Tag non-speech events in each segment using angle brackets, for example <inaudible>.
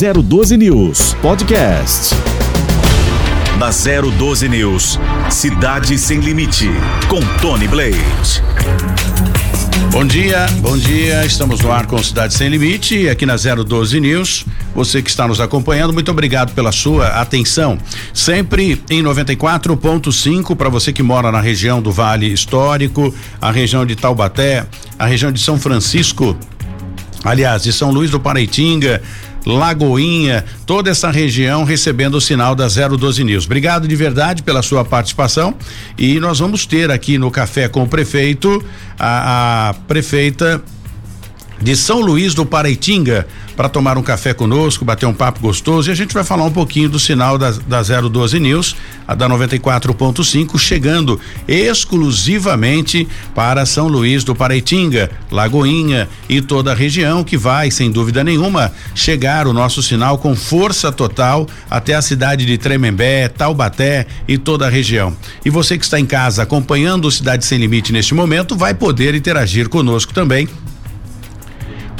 012 News Podcast. Na 012 News, Cidade Sem Limite, com Tony Blade. Bom dia, bom dia. Estamos no ar com Cidade Sem Limite, aqui na 012 News. Você que está nos acompanhando, muito obrigado pela sua atenção. Sempre em 94.5 para você que mora na região do Vale Histórico, a região de Taubaté, a região de São Francisco, aliás, de São Luís do Paraitinga, Lagoinha, toda essa região recebendo o sinal da 012 News. Obrigado de verdade pela sua participação e nós vamos ter aqui no café com o prefeito a, a prefeita de São Luís do Paraitinga para tomar um café conosco, bater um papo gostoso e a gente vai falar um pouquinho do sinal da, da 012 News, a da 94.5, chegando exclusivamente para São Luís do Paraitinga, Lagoinha e toda a região que vai, sem dúvida nenhuma, chegar o nosso sinal com força total até a cidade de Tremembé, Taubaté e toda a região. E você que está em casa acompanhando o Cidade Sem Limite neste momento vai poder interagir conosco também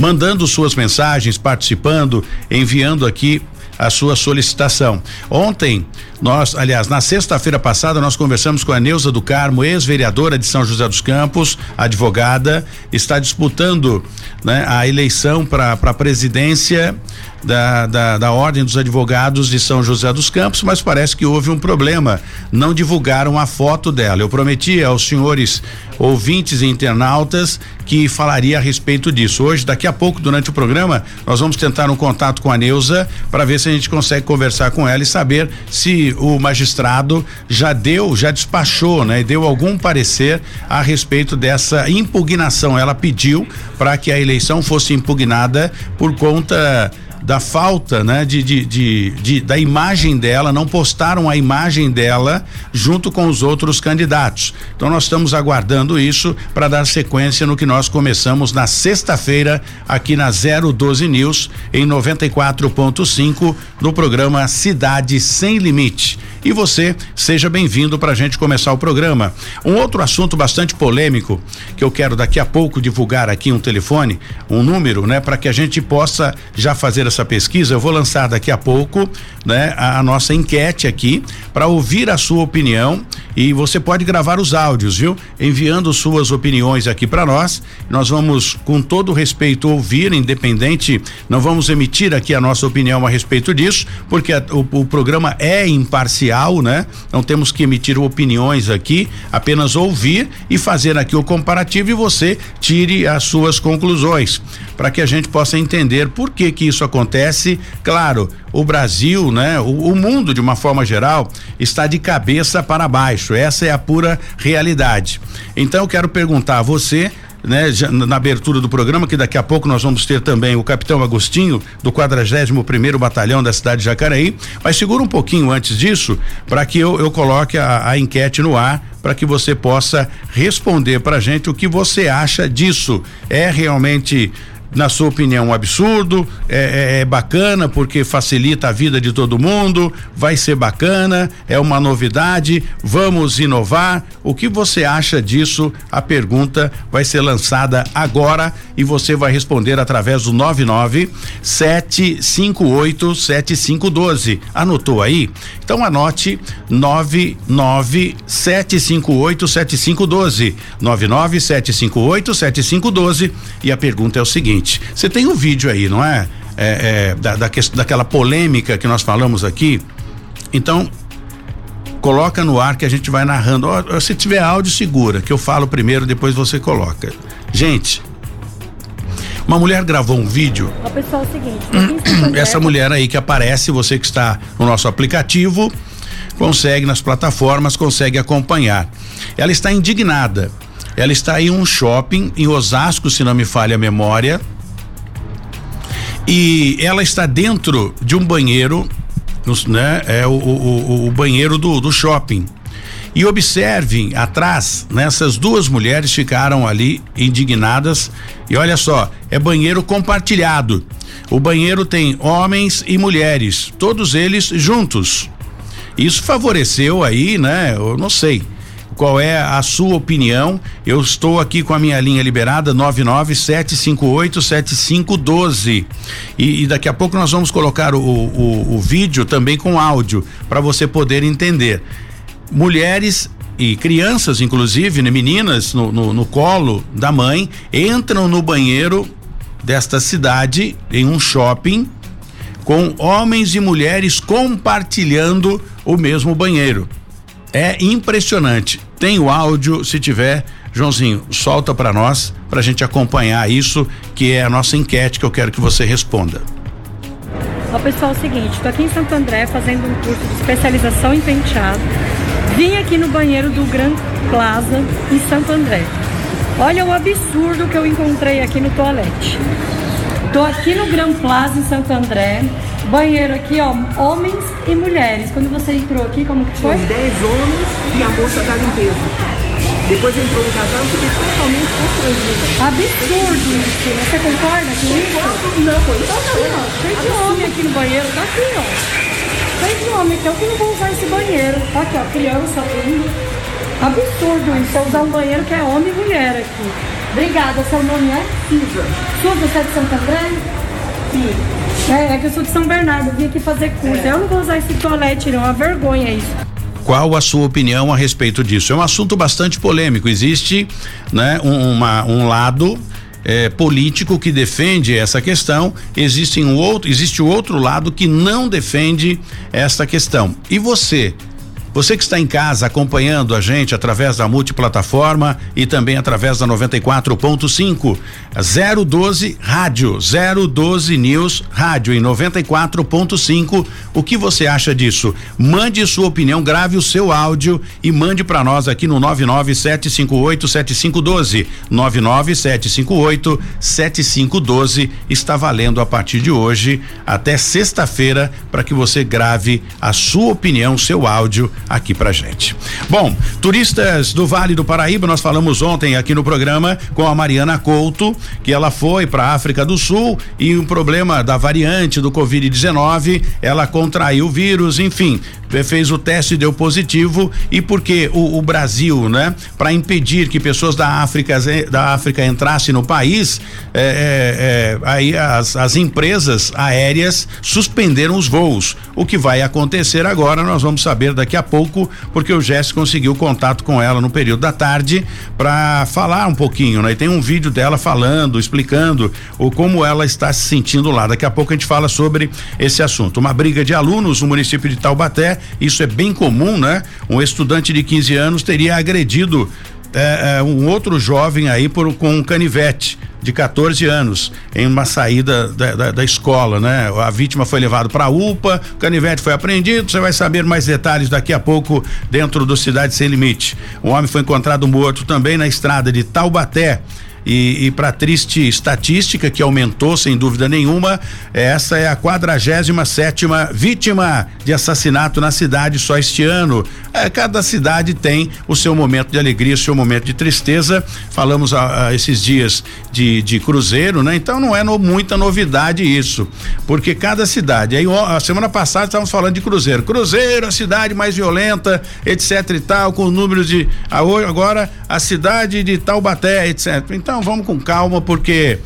mandando suas mensagens, participando, enviando aqui a sua solicitação. Ontem, nós, aliás, na sexta-feira passada, nós conversamos com a Neuza do Carmo, ex-vereadora de São José dos Campos, advogada, está disputando né, a eleição para a presidência da, da, da Ordem dos Advogados de São José dos Campos, mas parece que houve um problema. Não divulgaram a foto dela. Eu prometi aos senhores ouvintes e internautas que falaria a respeito disso. Hoje, daqui a pouco, durante o programa, nós vamos tentar um contato com a Neuza para ver se a gente consegue conversar com ela e saber se o magistrado já deu, já despachou, né? E deu algum parecer a respeito dessa impugnação. Ela pediu para que a eleição fosse impugnada por conta da falta, né, de, de, de, de, da imagem dela, não postaram a imagem dela junto com os outros candidatos. Então nós estamos aguardando isso para dar sequência no que nós começamos na sexta-feira aqui na 012 News em 94.5 no programa Cidade Sem Limite. E você seja bem-vindo para a gente começar o programa. Um outro assunto bastante polêmico que eu quero daqui a pouco divulgar aqui um telefone, um número, né, para que a gente possa já fazer essa pesquisa. Eu vou lançar daqui a pouco, né, a, a nossa enquete aqui para ouvir a sua opinião e você pode gravar os áudios, viu? Enviando suas opiniões aqui para nós. Nós vamos, com todo respeito, ouvir, independente, não vamos emitir aqui a nossa opinião a respeito disso, porque a, o, o programa é imparcial, né? Não temos que emitir opiniões aqui, apenas ouvir e fazer aqui o comparativo e você tire as suas conclusões, para que a gente possa entender por que que isso acontece. Claro, o Brasil, né? O, o, mundo de uma forma geral está de cabeça para baixo. Essa é a pura realidade. Então eu quero perguntar a você, né, já, na abertura do programa, que daqui a pouco nós vamos ter também o capitão Agostinho do 41 primeiro batalhão da cidade de Jacareí, mas segura um pouquinho antes disso para que eu, eu coloque a, a enquete no ar para que você possa responder para gente o que você acha disso. É realmente na sua opinião, um absurdo? É, é, é, bacana porque facilita a vida de todo mundo? Vai ser bacana? É uma novidade? Vamos inovar? O que você acha disso? A pergunta vai ser lançada agora e você vai responder através do 99 758 7512. Anotou aí? Então anote 99 758 7512. 99 758 7512 e a pergunta é o seguinte seguinte: você tem um vídeo aí, não é? é, é da, da, daquela polêmica que nós falamos aqui. Então, coloca no ar que a gente vai narrando. Oh, se tiver áudio, segura, que eu falo primeiro, depois você coloca. Gente, uma mulher gravou um vídeo. O pessoal, é o seguinte. <clears throat> Essa mulher aí que aparece, você que está no nosso aplicativo, consegue nas plataformas, consegue acompanhar. Ela está indignada ela está em um shopping em Osasco, se não me falha a memória. E ela está dentro de um banheiro, né? É o, o, o banheiro do, do shopping. E observem atrás, nessas né, duas mulheres ficaram ali indignadas. E olha só, é banheiro compartilhado. O banheiro tem homens e mulheres, todos eles juntos. Isso favoreceu aí, né? Eu não sei qual é a sua opinião. Eu estou aqui com a minha linha liberada 997587512 e, e daqui a pouco nós vamos colocar o, o, o vídeo também com áudio para você poder entender. Mulheres e crianças, inclusive, né, meninas no, no, no colo da mãe, entram no banheiro desta cidade em um shopping com homens e mulheres compartilhando o mesmo banheiro. É impressionante. Tem o áudio, se tiver, Joãozinho, solta para nós, para a gente acompanhar isso, que é a nossa enquete que eu quero que você responda. Ó, pessoal, é o seguinte, estou aqui em Santo André fazendo um curso de especialização em penteado. Vim aqui no banheiro do Grand Plaza, em Santo André. Olha o absurdo que eu encontrei aqui no toalete. Tô aqui no Grand Plaza, em Santo André. Banheiro aqui, ó, homens e mulheres. Quando você entrou aqui, como que foi? Tinham 10 homens e a moça da limpeza. Depois entrou um casal e fiquei totalmente constrangida. Absurdo isso. Você concorda com isso? Não, foi Tá aqui, ó. Cheio de homem aqui no banheiro. Tá aqui, ó. Cheio de homem. Então que eu não vou usar esse banheiro. Tá aqui, ó. Criança, tudo. Absurdo isso. É usar um banheiro que é homem e mulher aqui. Obrigada. Seu nome é? Suja. Sua, você é de Santo André? Sim. É, é que eu sou de São Bernardo. Vim aqui fazer curso. Eu não vou usar esse toalete, não. É uma vergonha isso. Qual a sua opinião a respeito disso? É um assunto bastante polêmico. Existe, né, um, uma, um lado eh, político que defende essa questão. Existe um outro, existe o outro lado que não defende essa questão. E você? Você que está em casa acompanhando a gente através da multiplataforma e também através da 94.5 012 Rádio 012 News Rádio em 94.5. O que você acha disso? Mande sua opinião, grave o seu áudio e mande para nós aqui no 997587512. 997587512 está valendo a partir de hoje até sexta-feira para que você grave a sua opinião, seu áudio aqui pra gente. Bom, turistas do Vale do Paraíba, nós falamos ontem aqui no programa com a Mariana Couto, que ela foi para África do Sul e um problema da variante do Covid-19, ela contraiu o vírus, enfim, fez o teste deu positivo e porque o, o Brasil, né, para impedir que pessoas da África da África entrassem no país, é, é, é, aí as, as empresas aéreas suspenderam os voos. O que vai acontecer agora nós vamos saber daqui a pouco, porque o Jess conseguiu contato com ela no período da tarde para falar um pouquinho, né? E tem um vídeo dela falando, explicando o como ela está se sentindo lá. Daqui a pouco a gente fala sobre esse assunto. Uma briga de alunos no município de Taubaté, isso é bem comum, né? Um estudante de 15 anos teria agredido é, é, um outro jovem aí por, com um canivete de 14 anos em uma saída da, da, da escola, né? A vítima foi levada para a UPA, o canivete foi apreendido. Você vai saber mais detalhes daqui a pouco dentro do Cidade Sem Limite. O homem foi encontrado morto também na estrada de Taubaté. E, e para triste estatística que aumentou sem dúvida nenhuma, essa é a 47 sétima vítima de assassinato na cidade só este ano. É, cada cidade tem o seu momento de alegria, o seu momento de tristeza. Falamos a, a esses dias de, de cruzeiro, né? Então não é no, muita novidade isso, porque cada cidade. Aí a semana passada estávamos falando de cruzeiro, cruzeiro, a cidade mais violenta, etc e tal, com números de agora a cidade de Taubaté, etc. Então então vamos com calma, porque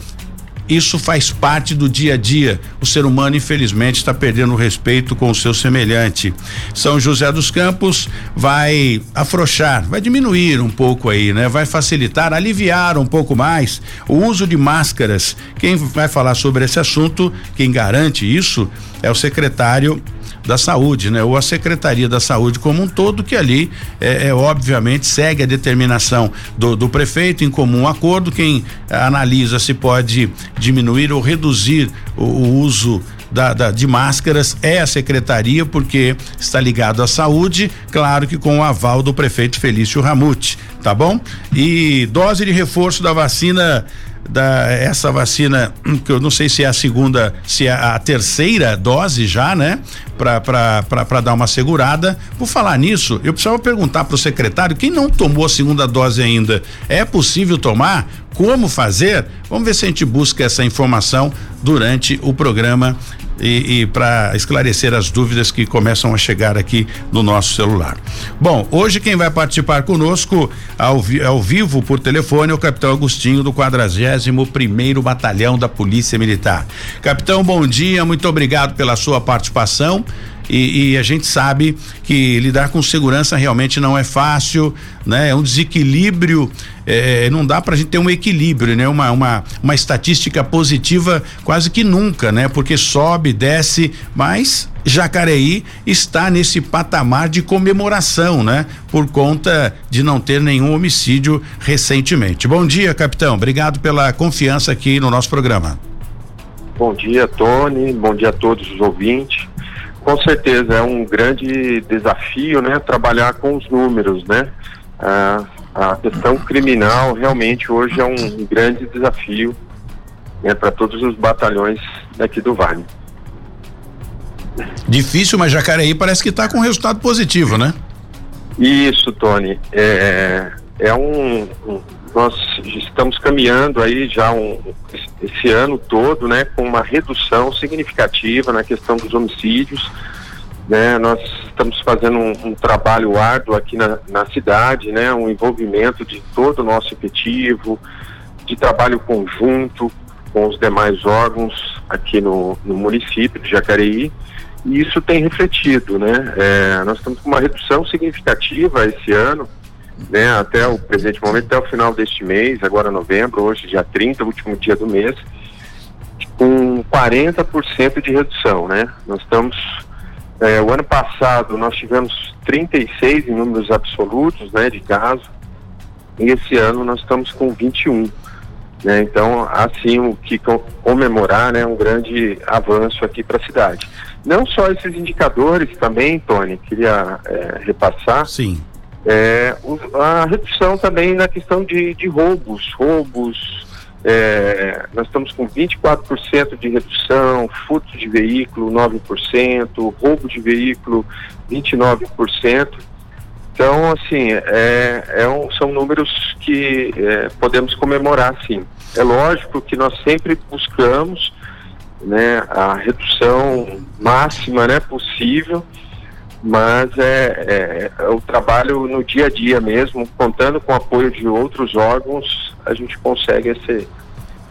isso faz parte do dia a dia. O ser humano, infelizmente, está perdendo o respeito com o seu semelhante. São José dos Campos vai afrouxar, vai diminuir um pouco aí, né? Vai facilitar, aliviar um pouco mais o uso de máscaras. Quem vai falar sobre esse assunto, quem garante isso, é o secretário da saúde, né? Ou a Secretaria da Saúde como um todo, que ali é, é obviamente segue a determinação do, do, prefeito em comum acordo. Quem analisa se pode diminuir ou reduzir o, o uso da, da, de máscaras é a secretaria, porque está ligado à saúde, claro que com o aval do prefeito Felício Ramute, tá bom? E dose de reforço da vacina da essa vacina que eu não sei se é a segunda, se é a terceira dose já, né? Para dar uma segurada. Por falar nisso, eu precisava perguntar para o secretário quem não tomou a segunda dose ainda, é possível tomar? Como fazer? Vamos ver se a gente busca essa informação durante o programa e, e para esclarecer as dúvidas que começam a chegar aqui no nosso celular. Bom, hoje quem vai participar conosco ao, vi, ao vivo por telefone é o capitão Agostinho do 41 primeiro Batalhão da Polícia Militar. Capitão, bom dia, muito obrigado pela sua participação. E, e, a gente sabe que lidar com segurança realmente não é fácil, né? É um desequilíbrio, é, não dá para a gente ter um equilíbrio, né? Uma, uma, uma estatística positiva quase que nunca, né? Porque sobe, desce, mas Jacareí está nesse patamar de comemoração, né? Por conta de não ter nenhum homicídio recentemente. Bom dia, capitão. Obrigado pela confiança aqui no nosso programa. Bom dia, Tony. Bom dia a todos os ouvintes. Com certeza, é um grande desafio, né, trabalhar com os números, né? Ah, a questão criminal realmente hoje é um grande desafio né, para todos os batalhões daqui do Vale. Difícil, mas Jacareí parece que está com resultado positivo, né? Isso, Tony. É, é um, um nós estamos caminhando aí já um, esse ano todo, né, com uma redução significativa na questão dos homicídios. Né, nós estamos fazendo um, um trabalho árduo aqui na, na, cidade, né, um envolvimento de todo o nosso efetivo, de trabalho conjunto com os demais órgãos aqui no, no município de Jacareí. E isso tem refletido, né? É, nós estamos com uma redução significativa esse ano né, até o presente momento, até o final deste mês, agora novembro, hoje dia 30, último dia do mês, com 40% de redução, né? Nós estamos é, o ano passado nós tivemos 36 em números absolutos, né, de casos, e esse ano nós estamos com 21. Né? Então, assim, o que comemorar, né, um grande avanço aqui para a cidade. Não só esses indicadores também, Tony, queria é, repassar. Sim é, a redução também na questão de, de roubos, roubos, é, nós estamos com 24% de redução, furto de veículo 9%, roubo de veículo 29%. Então, assim, é, é um, são números que é, podemos comemorar, sim. É lógico que nós sempre buscamos né, a redução máxima né, possível, mas é, é, é, o trabalho no dia a dia mesmo, contando com o apoio de outros órgãos, a gente consegue esse,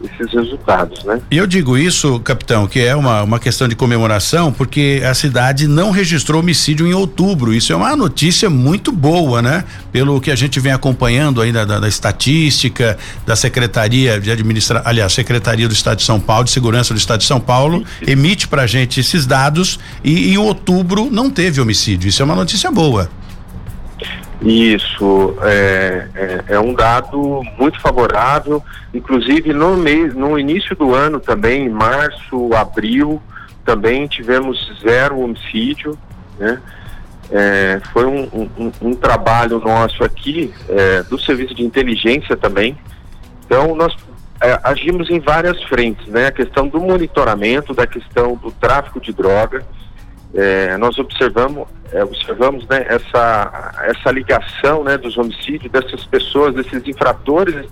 esses resultados, né? E eu digo isso, capitão, que é uma, uma questão de comemoração, porque a cidade não registrou homicídio em outubro. Isso é uma notícia muito boa, né? Pelo que a gente vem acompanhando ainda da, da, estatística, da Secretaria de Administração, aliás, Secretaria do Estado de São Paulo, de Segurança do Estado de São Paulo, emite pra gente esses dados e em outubro não teve homicídio. Isso é uma notícia boa. Isso é, é, é, um dado muito favorável, inclusive no mês, no início do ano também, em março, abril, também tivemos zero homicídio, né? É, foi um, um, um, trabalho nosso aqui, é, do serviço de inteligência também. Então nós é, agimos em várias frentes, né? A questão do monitoramento, da questão do tráfico de droga, é, nós observamos, é, observamos né, essa, essa ligação né, dos homicídios dessas pessoas, desses infratores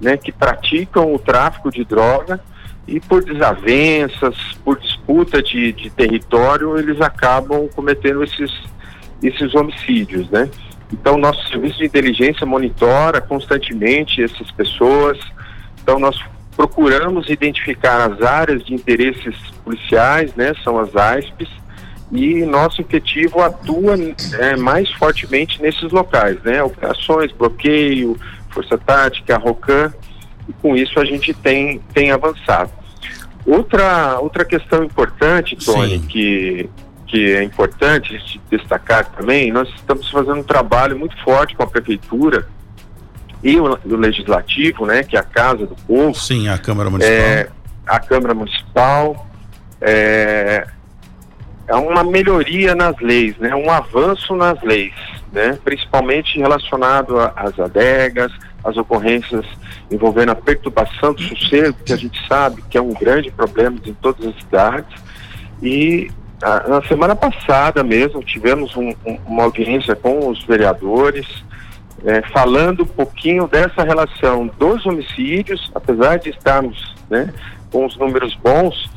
né, que praticam o tráfico de droga e por desavenças, por disputa de, de território, eles acabam cometendo esses, esses homicídios, né? Então, nosso serviço de inteligência monitora constantemente essas pessoas. Então, nós procuramos identificar as áreas de interesses policiais, né? São as ASPs, e nosso efetivo atua é, mais fortemente nesses locais, né? Operações, bloqueio, força tática, ROCAN, e com isso a gente tem, tem avançado. Outra, outra questão importante, Tony, que, que é importante destacar também, nós estamos fazendo um trabalho muito forte com a prefeitura e o, o legislativo, né, que é a Casa do Povo. Sim, a Câmara Municipal. É, a Câmara Municipal. É, é uma melhoria nas leis, né? um avanço nas leis, né? principalmente relacionado às adegas, às ocorrências envolvendo a perturbação do sossego, que a gente sabe que é um grande problema em todas as cidades. E a, na semana passada mesmo tivemos um, um, uma audiência com os vereadores, é, falando um pouquinho dessa relação dos homicídios, apesar de estarmos né, com os números bons,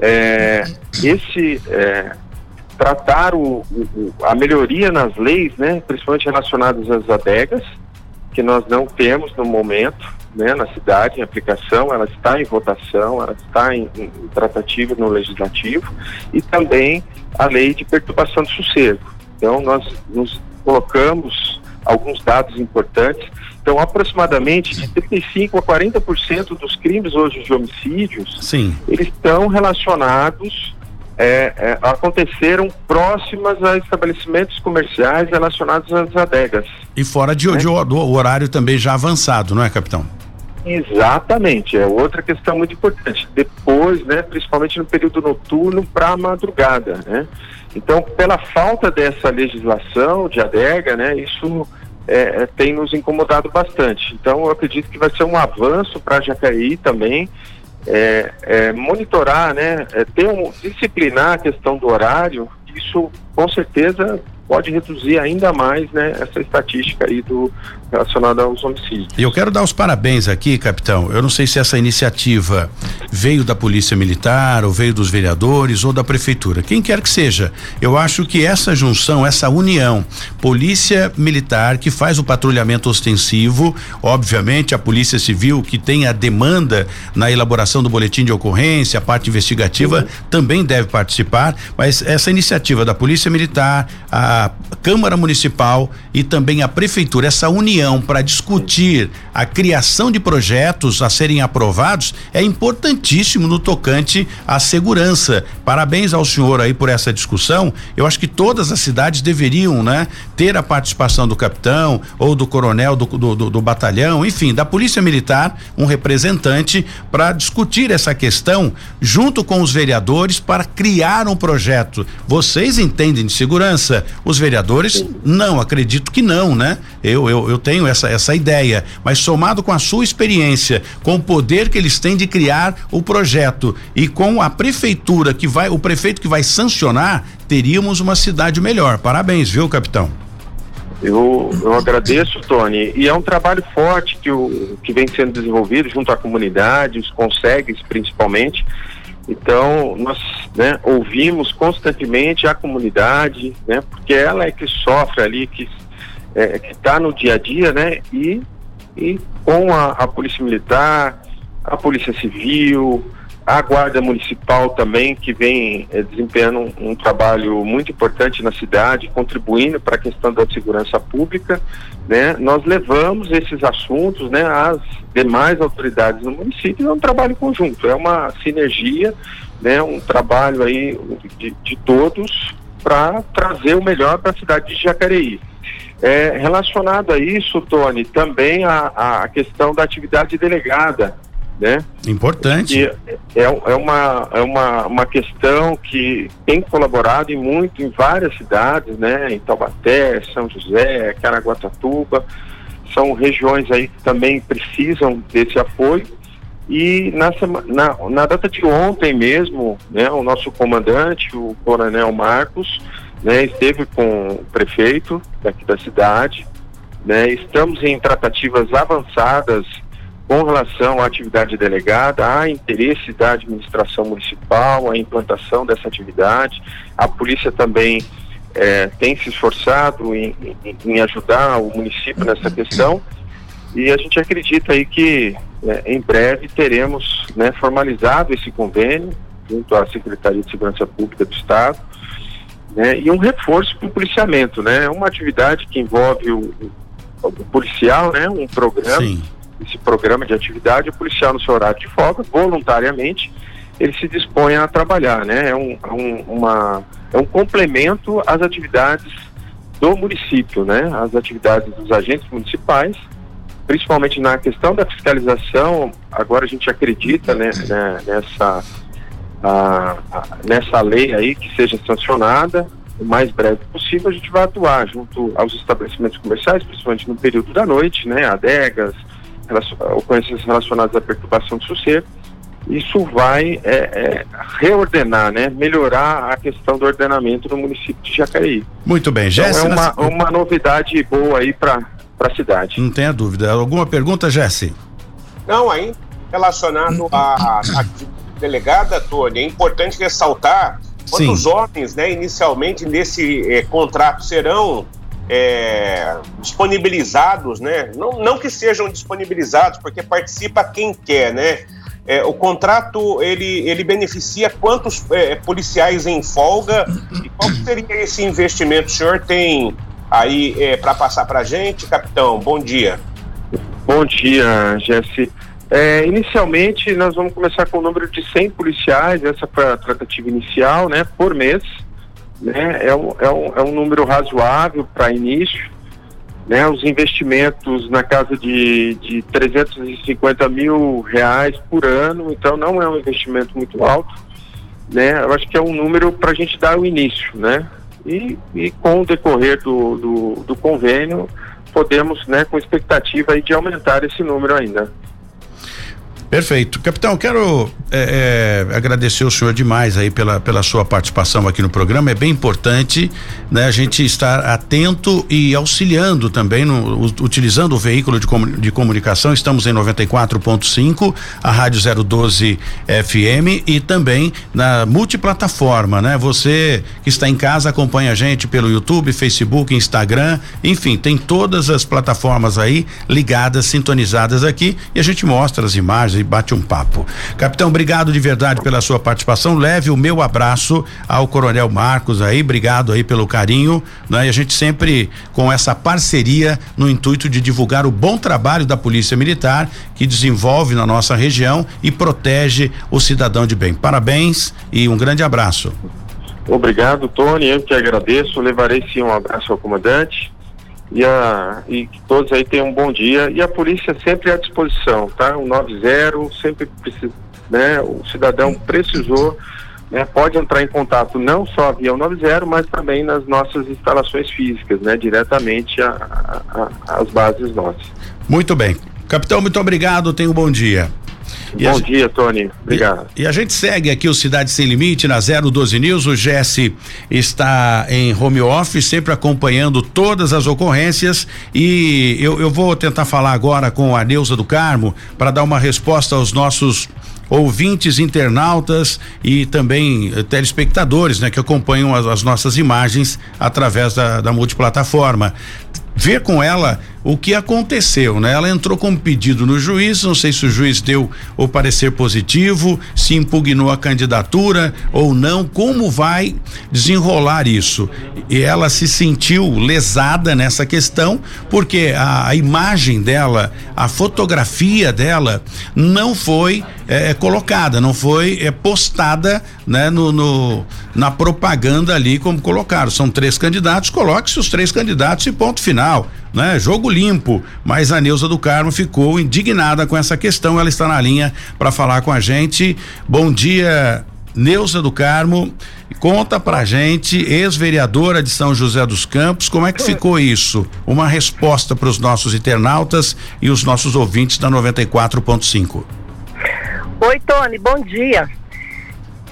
é, esse é, tratar o, o, a melhoria nas leis, né, principalmente relacionadas às adegas, que nós não temos no momento né, na cidade em aplicação, ela está em votação, ela está em, em tratativa no legislativo e também a lei de perturbação de sossego. Então nós nos colocamos alguns dados importantes. Então, aproximadamente de 35 a 40% dos crimes hoje de homicídios, Sim. eles estão relacionados é, é, aconteceram próximas a estabelecimentos comerciais relacionados às adegas. E fora de, né? de, do horário também já avançado, não é, capitão? Exatamente, é outra questão muito importante. Depois, né, principalmente no período noturno para a madrugada, né? Então, pela falta dessa legislação de adega, né, isso é, é tem nos incomodado bastante. Então, eu acredito que vai ser um avanço para Jacareí também é, é, monitorar, né, é, ter um, disciplinar a questão do horário, isso com certeza pode reduzir ainda mais né, essa estatística aí do relacionada aos homicídios. E eu quero dar os parabéns aqui, capitão. Eu não sei se essa iniciativa veio da Polícia Militar, ou veio dos vereadores, ou da Prefeitura. Quem quer que seja. Eu acho que essa junção, essa união, Polícia Militar, que faz o patrulhamento ostensivo, obviamente a Polícia Civil, que tem a demanda na elaboração do boletim de ocorrência, a parte investigativa, também deve participar, mas essa iniciativa da Polícia Militar, a Câmara Municipal e também a Prefeitura, essa união para discutir a criação de projetos a serem aprovados é importantíssimo no tocante à segurança. Parabéns ao senhor aí por essa discussão. Eu acho que todas as cidades deveriam, né, ter a participação do capitão ou do coronel do, do, do, do batalhão, enfim, da Polícia Militar, um representante para discutir essa questão junto com os vereadores para criar um projeto. Vocês entendem de segurança? Os vereadores, não, acredito que não, né? Eu, eu, eu tenho essa, essa ideia, mas somado com a sua experiência, com o poder que eles têm de criar o projeto e com a prefeitura que vai, o prefeito que vai sancionar, teríamos uma cidade melhor. Parabéns, viu, capitão? Eu, eu agradeço, Tony. E é um trabalho forte que, o, que vem sendo desenvolvido junto à comunidade, os consegues principalmente. Então, nós né, ouvimos constantemente a comunidade, né, porque ela é que sofre ali, que é, está no dia a dia, né, e, e com a, a Polícia Militar, a Polícia Civil, a Guarda Municipal também, que vem é, desempenhando um, um, trabalho muito importante na cidade, contribuindo para a questão da segurança pública, né? Nós levamos esses assuntos, né, às demais autoridades do município, é um trabalho conjunto, é uma sinergia, né, um trabalho aí de, de todos para trazer o melhor para a cidade de Jacareí. É, relacionado a isso, Tony, também a, a questão da atividade delegada, né? Importante. é, é, uma, é uma, uma questão que tem colaborado em muito em várias cidades, né? Em Taubaté, São José, Caraguatatuba, são regiões aí que também precisam desse apoio. E na, na, na data de ontem mesmo, né, o nosso comandante, o Coronel Marcos, né, esteve com o prefeito daqui da cidade, né, estamos em tratativas avançadas com relação à atividade delegada, há interesse da administração municipal, a implantação dessa atividade. A polícia também é, tem se esforçado em, em, em, ajudar o município nessa questão e a gente acredita aí que é, em breve teremos né, formalizado esse convênio junto à Secretaria de Segurança Pública do Estado né, e um reforço para o policiamento, né? Uma atividade que envolve o, o policial, né? Um programa. Sim esse programa de atividade, o policial no seu horário de folga, voluntariamente, ele se dispõe a trabalhar, né? É um, é um, uma, é um complemento às atividades do município, né? As atividades dos agentes municipais, principalmente na questão da fiscalização, agora a gente acredita né, né nessa, a, a, nessa lei aí que seja sancionada, o mais breve possível, a gente vai atuar junto aos estabelecimentos comerciais, principalmente no período da noite, né? Adegas, ocorrências relacionadas à perturbação do sossego, isso vai é, é, reordenar, né, melhorar a questão do ordenamento no município de Jacareí. Muito bem, Jéssica. Então é uma, uma novidade boa aí para para a cidade. Não tenha dúvida. Alguma pergunta, Jesse? Não, aí relacionado à delegada, Tony, é importante ressaltar quantos homens, né, inicialmente nesse eh, contrato serão é, disponibilizados, né? Não, não que sejam disponibilizados, porque participa quem quer, né? É, o contrato ele, ele beneficia quantos é, policiais em folga e qual seria esse investimento? O senhor tem aí é, para passar para a gente, capitão? Bom dia. Bom dia, Jesse. É, inicialmente, nós vamos começar com o número de 100 policiais, essa foi a tratativa inicial, né, por mês. Né, é, um, é, um, é um número razoável para início. Né, os investimentos na casa de, de 350 mil reais por ano, então não é um investimento muito alto. Né, eu acho que é um número para a gente dar o início, né? E, e com o decorrer do, do, do convênio, podemos, né, com expectativa aí de aumentar esse número ainda. Perfeito. Capitão, quero é, é, agradecer o senhor demais aí pela, pela sua participação aqui no programa. É bem importante né, a gente estar atento e auxiliando também, no, utilizando o veículo de, de comunicação. Estamos em 94.5, a Rádio 012 FM e também na multiplataforma, né? Você que está em casa acompanha a gente pelo YouTube, Facebook, Instagram, enfim, tem todas as plataformas aí ligadas, sintonizadas aqui e a gente mostra as imagens e bate um papo. Capitão, obrigado de verdade pela sua participação. Leve o meu abraço ao Coronel Marcos aí, obrigado aí pelo carinho, né? E a gente sempre com essa parceria no intuito de divulgar o bom trabalho da Polícia Militar que desenvolve na nossa região e protege o cidadão de bem. Parabéns e um grande abraço. Obrigado, Tony. Eu que agradeço. Levarei sim um abraço ao comandante e, a, e que todos aí tenham um bom dia. E a polícia sempre à disposição, tá? O 90 sempre precisa, né? O cidadão precisou, né? Pode entrar em contato não só via o 90, mas também nas nossas instalações físicas, né? Diretamente às bases nossas. Muito bem. Capitão, muito obrigado. Tenha um bom dia. E Bom a, dia, Tony. Obrigado. E, e, a gente segue aqui o Cidade Sem Limite na 012 News. O Jesse está em home office, sempre acompanhando todas as ocorrências. E eu, eu vou tentar falar agora com a Neuza do Carmo para dar uma resposta aos nossos ouvintes, internautas e também eh, telespectadores, né, que acompanham as, as nossas imagens através da, da multiplataforma ver com ela o que aconteceu, né? Ela entrou com um pedido no juiz, não sei se o juiz deu o parecer positivo, se impugnou a candidatura ou não, como vai desenrolar isso? E ela se sentiu lesada nessa questão, porque a, a imagem dela, a fotografia dela não foi é, colocada, não foi é, postada, né, no, no, na propaganda ali como colocaram. São três candidatos, coloque-se os três candidatos e ponto final né? Jogo limpo, mas a Neuza do Carmo ficou indignada com essa questão, ela está na linha para falar com a gente. Bom dia, Neuza do Carmo, conta pra gente, ex-vereadora de São José dos Campos, como é que ficou isso? Uma resposta para os nossos internautas e os nossos ouvintes da 94.5. Oi, Tony, bom dia.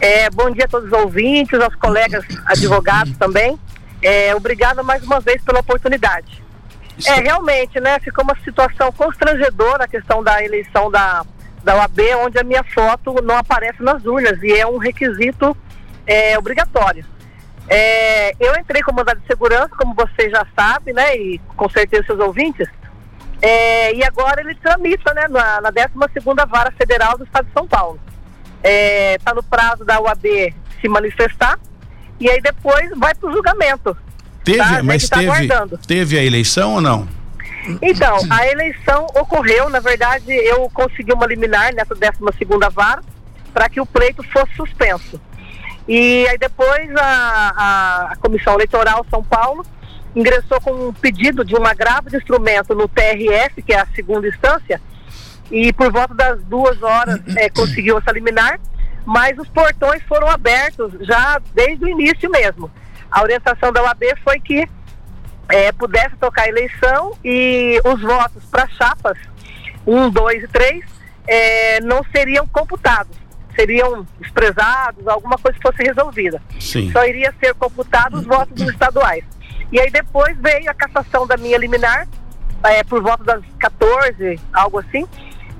É, bom dia a todos os ouvintes, aos colegas advogados também. É, obrigada mais uma vez pela oportunidade. É, realmente, né? Ficou uma situação constrangedora a questão da eleição da, da OAB, onde a minha foto não aparece nas urnas e é um requisito é, obrigatório. É, eu entrei com mandado de segurança, como você já sabe, né? E com certeza seus ouvintes. É, e agora ele tramita, né? Na, na 12 Vara Federal do Estado de São Paulo. Está é, no prazo da UAB se manifestar e aí depois vai para o julgamento. Teve, tá? mas tá teve, teve a eleição ou não? Então, a eleição ocorreu, na verdade, eu consegui uma liminar nessa 12 segunda vara para que o pleito fosse suspenso. E aí depois a, a, Comissão Eleitoral São Paulo ingressou com um pedido de um agravo de instrumento no TRF, que é a segunda instância, e por volta das duas horas é, <coughs> conseguiu essa liminar, mas os portões foram abertos já desde o início mesmo a orientação da UAB foi que é, pudesse tocar a eleição e os votos para chapas 1, 2 e 3 é, não seriam computados, seriam desprezados, alguma coisa fosse resolvida. Sim. Só iria ser computados os votos dos estaduais. E aí depois veio a cassação da minha liminar é, por volta das 14, algo assim.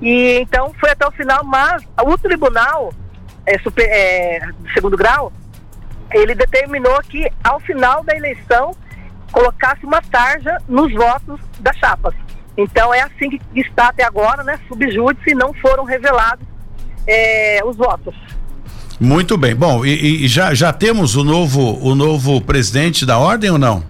E então foi até o final, mas o tribunal é, super, é, segundo grau, ele determinou que ao final da eleição colocasse uma tarja nos votos das chapas. Então é assim que está até agora, né? Subjúdice não foram revelados é, os votos. Muito bem. Bom, e, e, já, já temos o novo, o novo presidente da ordem ou não?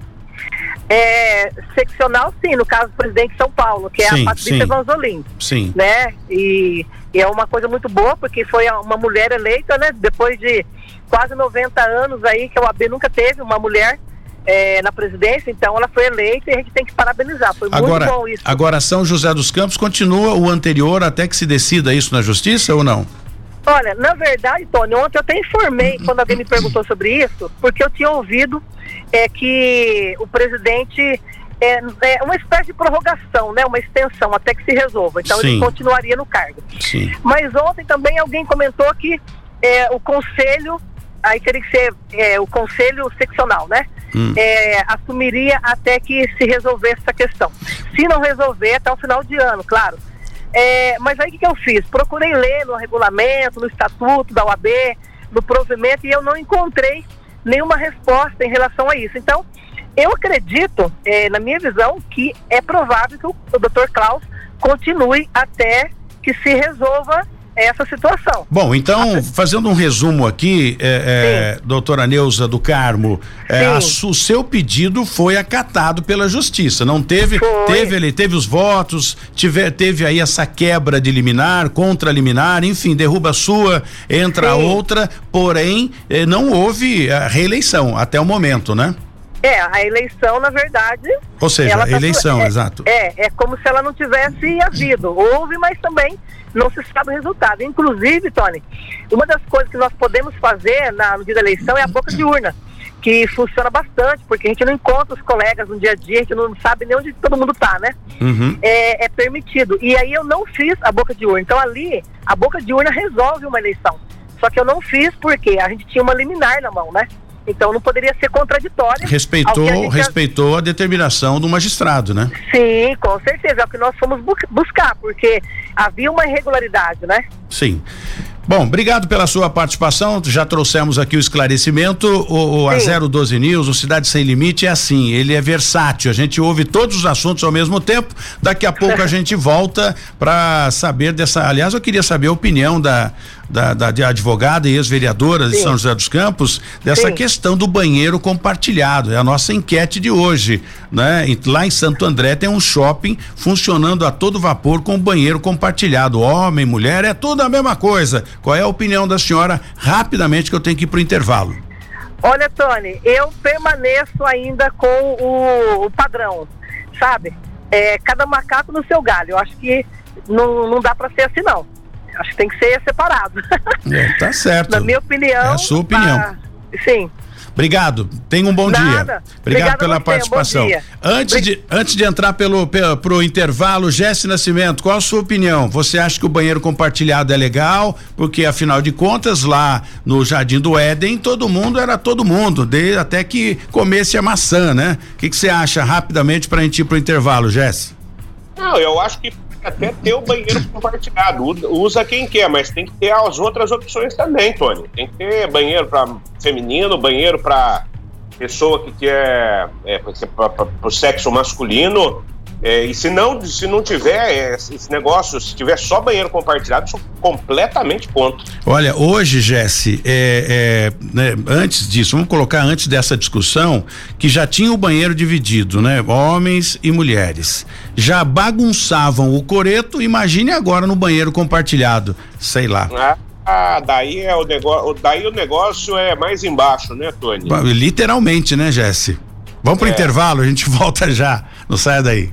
É, seccional, sim, no caso do presidente de São Paulo, que é sim, a Patrícia Vanzolin. Sim. Né? E, e, é uma coisa muito boa, porque foi uma mulher eleita, né? Depois de quase 90 anos aí, que a OAB nunca teve uma mulher é, na presidência, então ela foi eleita e a gente tem que parabenizar. Foi agora, muito bom isso. Agora, São José dos Campos continua o anterior até que se decida isso na justiça ou não? Olha, na verdade, Tony, ontem eu até informei quando alguém me perguntou sobre isso, porque eu tinha ouvido é que o presidente é, é, uma espécie de prorrogação, né? Uma extensão até que se resolva. Então Sim. ele continuaria no cargo. Sim. Mas ontem também alguém comentou que é, o conselho, aí teria que ser é, o conselho seccional, né? Hum. É, assumiria até que se resolvesse essa questão. Se não resolver, até o final de ano, claro. É, mas aí o que, que eu fiz? Procurei ler no regulamento, no estatuto da OAB, no provimento, e eu não encontrei nenhuma resposta em relação a isso. Então, eu acredito, é, na minha visão, que é provável que o, o Dr. Klaus continue até que se resolva essa situação. Bom, então, fazendo um resumo aqui, é, é, doutora Neuza do Carmo, é, o seu pedido foi acatado pela justiça, não teve, foi. teve ele teve os votos, teve aí essa quebra de liminar, contra liminar, enfim, derruba a sua, entra a outra, porém, eh, não houve a reeleição até o momento, né? É, a eleição, na verdade. Ou seja, a tá eleição, é, exato. É, é como se ela não tivesse havido. Houve, mas também não se sabe o resultado. Inclusive, Tony, uma das coisas que nós podemos fazer na, no dia da eleição é a boca de urna, que funciona bastante, porque a gente não encontra os colegas no dia a dia, a gente não sabe nem onde todo mundo está, né? Uhum. É, é permitido. E aí eu não fiz a boca de urna. Então ali, a boca de urna resolve uma eleição. Só que eu não fiz porque a gente tinha uma liminar na mão, né? Então não poderia ser contraditório. Respeitou, a respeitou a determinação do magistrado, né? Sim, com certeza. É o que nós fomos bu buscar, porque havia uma irregularidade, né? Sim. Bom, obrigado pela sua participação. Já trouxemos aqui o esclarecimento. O, o a 012 News, o Cidade Sem Limite, é assim: ele é versátil. A gente ouve todos os assuntos ao mesmo tempo. Daqui a pouco a <laughs> gente volta para saber dessa. Aliás, eu queria saber a opinião da, da, da advogada e ex-vereadora de São José dos Campos dessa Sim. questão do banheiro compartilhado. É a nossa enquete de hoje. Né? Lá em Santo André tem um shopping funcionando a todo vapor com banheiro compartilhado. Homem, mulher, é tudo a mesma coisa. Qual é a opinião da senhora, rapidamente, que eu tenho que ir para o intervalo? Olha, Tony, eu permaneço ainda com o, o padrão, sabe? É, cada macaco no seu galho. Eu acho que não, não dá para ser assim, não. Acho que tem que ser separado. <laughs> É, tá certo. Na minha opinião. É a sua opinião. Tá, sim. Obrigigado. Tenha um bom Nada. dia. Obrigado Obrigada pela você, participação. Antes de, antes de entrar pelo, pelo pro intervalo, Jesse Nascimento, qual a sua opinião? Você acha que o banheiro compartilhado é legal? Porque afinal de contas, lá no Jardim do Éden, todo mundo era todo mundo, de, até que comesse a maçã, né? O que você acha rapidamente para a gente ir pro intervalo, Jesse? Não, eu acho que até ter o banheiro compartilhado. Usa quem quer, mas tem que ter as outras opções também, Tony. Tem que ter banheiro para feminino, banheiro para pessoa que quer é, para o sexo masculino. É, e se não, se não tiver é, esse negócio, se tiver só banheiro compartilhado, sou completamente contra. Olha, hoje, Jesse, é, é, né, antes disso, vamos colocar antes dessa discussão, que já tinha o banheiro dividido, né? Homens e mulheres. Já bagunçavam o coreto, imagine agora no banheiro compartilhado. Sei lá. Ah, ah daí é o negócio. Daí o negócio é mais embaixo, né, Tony? Literalmente, né, Jesse? Vamos pro é. intervalo, a gente <laughs> volta já. Não saia daí.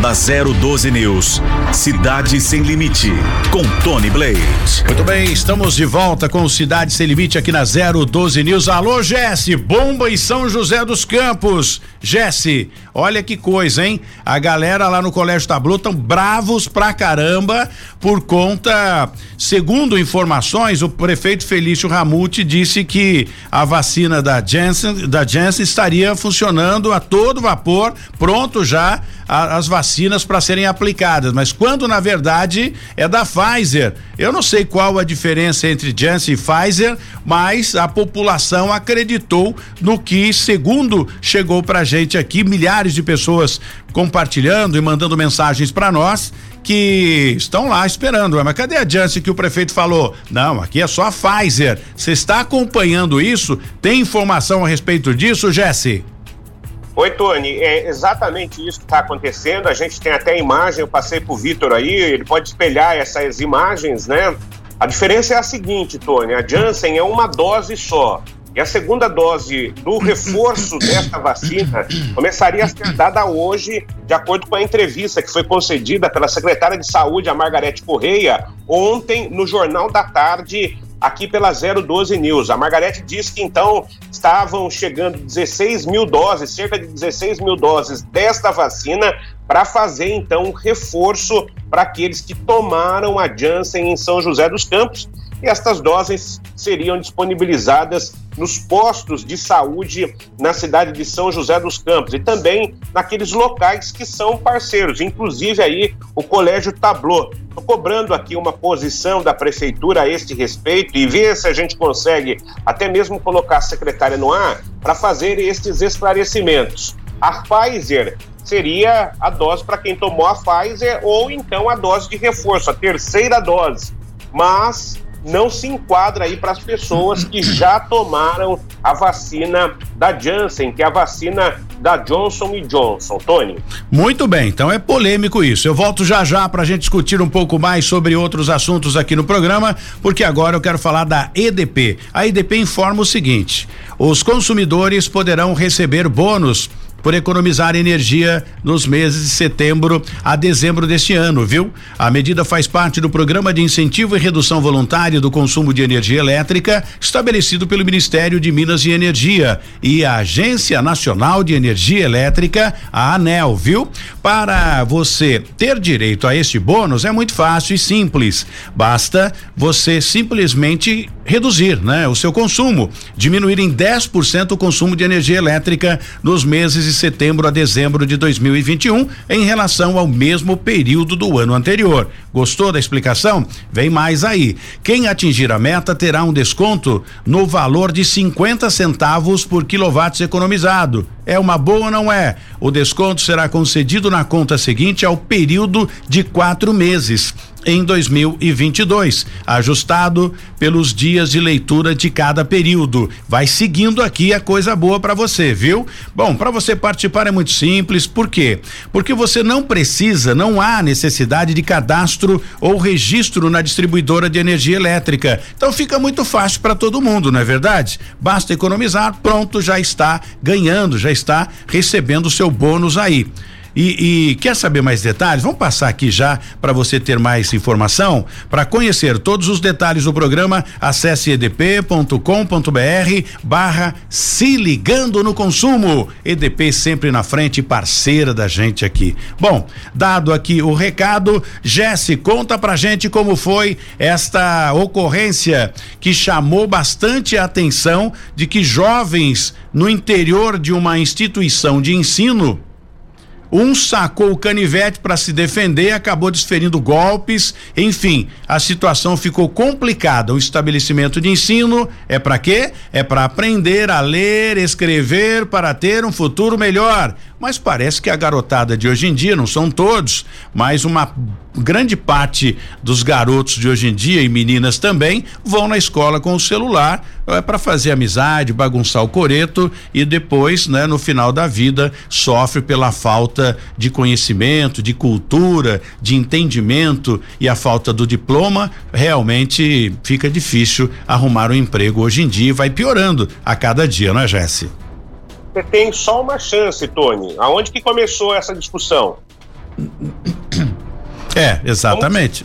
Na 012 News, Cidade Sem Limite, com Tony Blade. Muito bem, estamos de volta com Cidade Sem Limite aqui na 012 News. Alô, Jesse, bomba em São José dos Campos. Jesse, olha que coisa, hein? A galera lá no Colégio Tablu estão bravos pra caramba por conta, segundo informações, o prefeito Felício Ramute disse que a vacina da Janssen, da Janssen estaria funcionando a todo vapor, pronto já a, as vacinas para serem aplicadas, mas quando na verdade é da Pfizer. Eu não sei qual a diferença entre Janssen e Pfizer, mas a população acreditou no que, segundo chegou pra gente aqui, milhares de pessoas compartilhando e mandando mensagens para nós que estão lá esperando. Mas cadê a Janssen que o prefeito falou? Não, aqui é só a Pfizer. Você está acompanhando isso? Tem informação a respeito disso, Jesse? Oi, Tony, é exatamente isso que está acontecendo. A gente tem até imagem, eu passei para o Vitor aí, ele pode espelhar essas imagens, né? A diferença é a seguinte, Tony: a Janssen é uma dose só. E a segunda dose do <laughs> reforço desta vacina começaria a ser dada hoje, de acordo com a entrevista que foi concedida pela secretária de Saúde, a Margarete Correia, ontem no Jornal da Tarde, aqui pela 012 News. A Margarete disse que então estavam chegando 16 mil doses, cerca de 16 mil doses desta vacina, para fazer então um reforço para aqueles que tomaram a Janssen em São José dos Campos. E estas doses seriam disponibilizadas nos postos de saúde na cidade de São José dos Campos e também naqueles locais que são parceiros, inclusive aí o Colégio Tablô. Estou cobrando aqui uma posição da prefeitura a este respeito e ver se a gente consegue até mesmo colocar a secretária no ar para fazer estes esclarecimentos. A Pfizer seria a dose para quem tomou a Pfizer ou então a dose de reforço, a terceira dose. Mas não se enquadra aí para as pessoas que já tomaram a vacina da Janssen, que é a vacina da Johnson Johnson. Tony. Muito bem, então é polêmico isso. Eu volto já já para a gente discutir um pouco mais sobre outros assuntos aqui no programa, porque agora eu quero falar da EDP. A EDP informa o seguinte: os consumidores poderão receber bônus por economizar energia nos meses de setembro a dezembro deste ano, viu? A medida faz parte do programa de incentivo e redução voluntária do consumo de energia elétrica estabelecido pelo Ministério de Minas e Energia e a Agência Nacional de Energia Elétrica, a ANEL, viu? Para você ter direito a este bônus é muito fácil e simples. Basta você simplesmente reduzir, né, o seu consumo, diminuir em 10% o consumo de energia elétrica nos meses de setembro a dezembro de 2021 em relação ao mesmo período do ano anterior. Gostou da explicação? Vem mais aí. Quem atingir a meta terá um desconto no valor de 50 centavos por quilowatts economizado. É uma boa não é? O desconto será concedido na conta seguinte ao período de quatro meses em 2022, ajustado pelos dias de leitura de cada período. Vai seguindo aqui a coisa boa para você, viu? Bom, para você participar é muito simples, por quê? Porque você não precisa, não há necessidade de cadastro ou registro na distribuidora de energia elétrica. Então fica muito fácil para todo mundo, não é verdade? Basta economizar, pronto, já está ganhando, já está recebendo o seu bônus aí. E, e, quer saber mais detalhes? Vamos passar aqui já para você ter mais informação. Para conhecer todos os detalhes do programa, acesse edp.com.br barra se ligando no consumo. EDP sempre na frente, parceira da gente aqui. Bom, dado aqui o recado, Jesse, conta pra gente como foi esta ocorrência que chamou bastante a atenção de que jovens no interior de uma instituição de ensino um sacou o canivete para se defender, acabou desferindo golpes, enfim, a situação ficou complicada. O estabelecimento de ensino é para quê? É para aprender a ler, escrever, para ter um futuro melhor. Mas parece que a garotada de hoje em dia, não são todos, mas uma grande parte dos garotos de hoje em dia e meninas também vão na escola com o celular é para fazer amizade, bagunçar o coreto e depois, né, no final da vida, sofre pela falta de conhecimento, de cultura, de entendimento e a falta do diploma, realmente fica difícil arrumar um emprego hoje em dia e vai piorando a cada dia, não é, Jesse? Você tem só uma chance, Tony. Aonde que começou essa discussão? É, exatamente.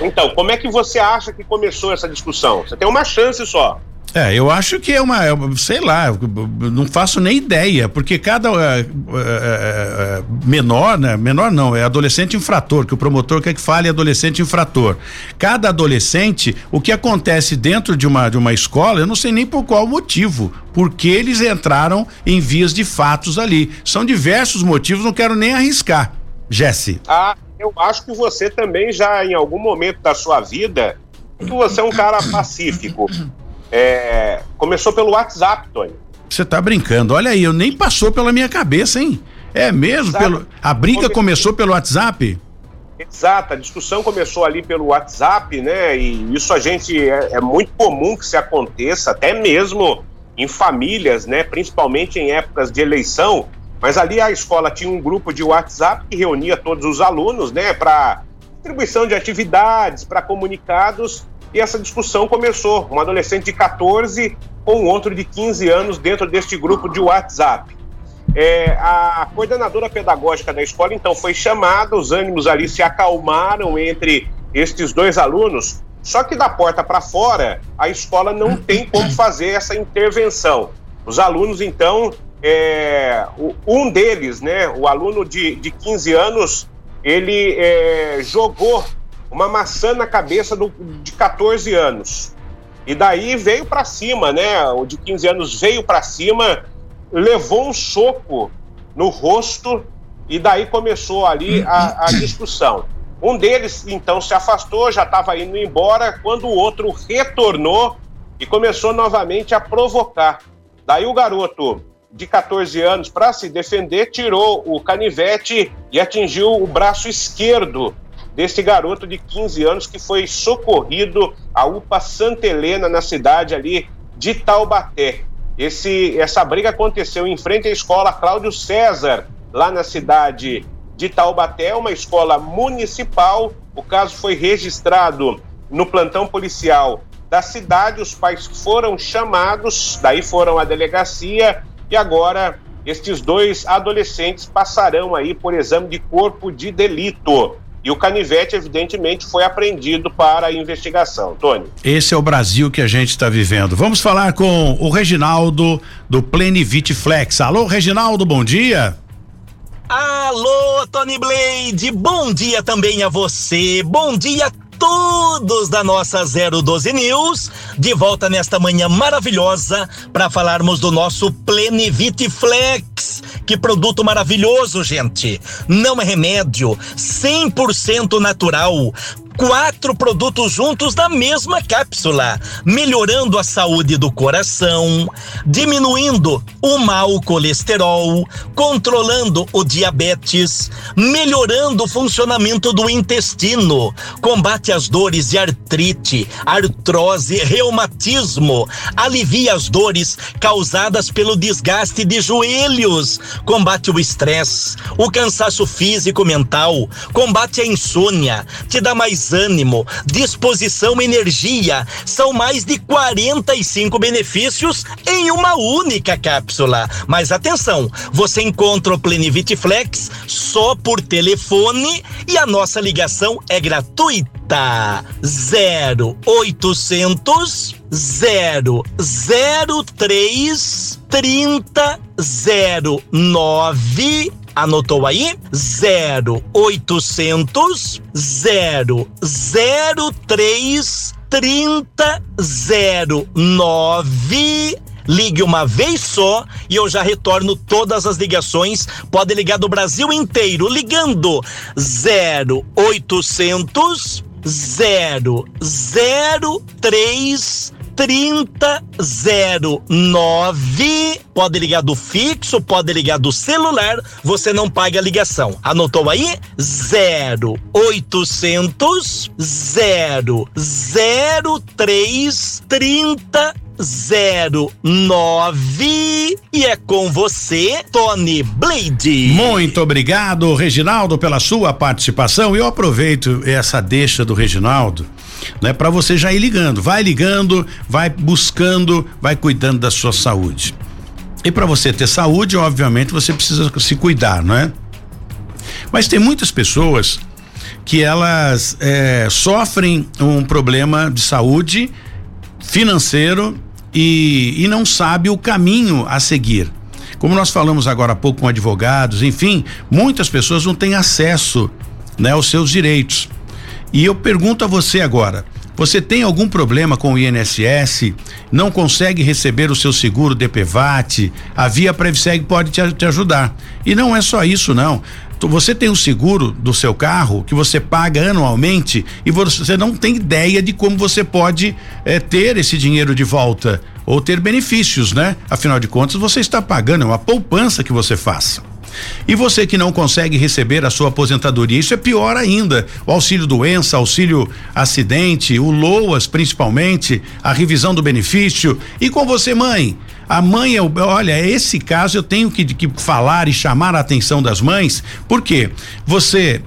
Então, como é que você acha que começou essa discussão? Você tem uma chance só. É, eu acho que é uma, é sei lá, não faço nem ideia, porque cada é, é, menor, né? Menor não, é adolescente infrator, que o promotor quer que fale adolescente infrator. Cada adolescente, o que acontece dentro de uma de uma escola, eu não sei nem por qual motivo, porque eles entraram em vias de fatos ali. São diversos motivos, não quero nem arriscar. Jesse. Ah, eu acho que você também já em algum momento da sua vida, que você é um cara pacífico é, começou pelo WhatsApp, Tony. Você tá brincando? Olha aí, eu nem passou pela minha cabeça, hein? É mesmo? Pelo, a briga começou pelo WhatsApp? Exato, a discussão começou ali pelo WhatsApp, né? E isso a gente é, é, muito comum que se aconteça, até mesmo em famílias, né? Principalmente em épocas de eleição. Mas ali a escola tinha um grupo de WhatsApp que reunia todos os alunos, né? Para distribuição de atividades, para comunicados. E essa discussão começou. Um adolescente de 14 com outro de 15 anos dentro deste grupo de WhatsApp. É, a coordenadora pedagógica da escola então foi chamada, os ânimos ali se acalmaram entre estes dois alunos. Só que da porta para fora, a escola não tem como fazer essa intervenção. Os alunos, então, é, um deles, né, o aluno de, de 15 anos, ele é, jogou uma maçã na cabeça do, de 14 anos. E daí veio para cima, né? O de 15 anos veio para cima, levou um soco no rosto e daí começou ali a, a <coughs> discussão. Um deles então se afastou, já estava indo embora, quando o outro retornou e começou novamente a provocar. Daí o garoto de 14 anos, para se defender, tirou o canivete e atingiu o braço esquerdo desse garoto de 15 anos que foi socorrido à UPA Santa Helena, na cidade ali de Taubaté. Esse, essa briga aconteceu em frente à escola Cláudio César, lá na cidade de Taubaté, uma escola municipal. O caso foi registrado no plantão policial da cidade. Os pais foram chamados, daí foram à delegacia e agora estes dois adolescentes passarão aí por exame de corpo de delito. E o canivete, evidentemente, foi apreendido para a investigação. Tony. Esse é o Brasil que a gente está vivendo. Vamos falar com o Reginaldo do Plenivite Flex. Alô, Reginaldo, bom dia. Alô, Tony Blade, bom dia também a você. Bom dia a todos da nossa 012 News, de volta nesta manhã maravilhosa para falarmos do nosso Plenivite Flex. Que produto maravilhoso, gente! Não é remédio, 100% natural quatro produtos juntos na mesma cápsula, melhorando a saúde do coração, diminuindo o mau colesterol, controlando o diabetes, melhorando o funcionamento do intestino, combate as dores de artrite, artrose, reumatismo, alivia as dores causadas pelo desgaste de joelhos, combate o estresse, o cansaço físico mental, combate a insônia, te dá mais ânimo, disposição, energia. São mais de 45 benefícios em uma única cápsula. Mas atenção, você encontra o Plenivit Flex só por telefone e a nossa ligação é gratuita. 0800 003 3009 Anotou aí? 0800 003 3009 Ligue uma vez só e eu já retorno todas as ligações. Pode ligar do Brasil inteiro ligando 0800 003 3009. Pode ligar do fixo, pode ligar do celular, você não paga a ligação. Anotou aí? 0800 003 3009 e é com você, Tony Blade. Muito obrigado, Reginaldo, pela sua participação. Eu aproveito essa deixa do Reginaldo né? Para você já ir ligando, vai ligando, vai buscando, vai cuidando da sua saúde. E para você ter saúde, obviamente, você precisa se cuidar, não é? Mas tem muitas pessoas que elas é, sofrem um problema de saúde financeiro e, e não sabe o caminho a seguir. Como nós falamos agora há pouco com advogados, enfim, muitas pessoas não têm acesso né, aos seus direitos. E eu pergunto a você agora: você tem algum problema com o INSS? Não consegue receber o seu seguro DPVAT? A Via Previseg pode te, te ajudar. E não é só isso, não você tem um seguro do seu carro que você paga anualmente e você não tem ideia de como você pode é, ter esse dinheiro de volta ou ter benefícios, né? Afinal de contas, você está pagando, é uma poupança que você faz. E você que não consegue receber a sua aposentadoria, isso é pior ainda. O auxílio doença, auxílio acidente, o LOAS principalmente, a revisão do benefício. E com você, mãe? A mãe, é olha, esse caso eu tenho que, que falar e chamar a atenção das mães, porque você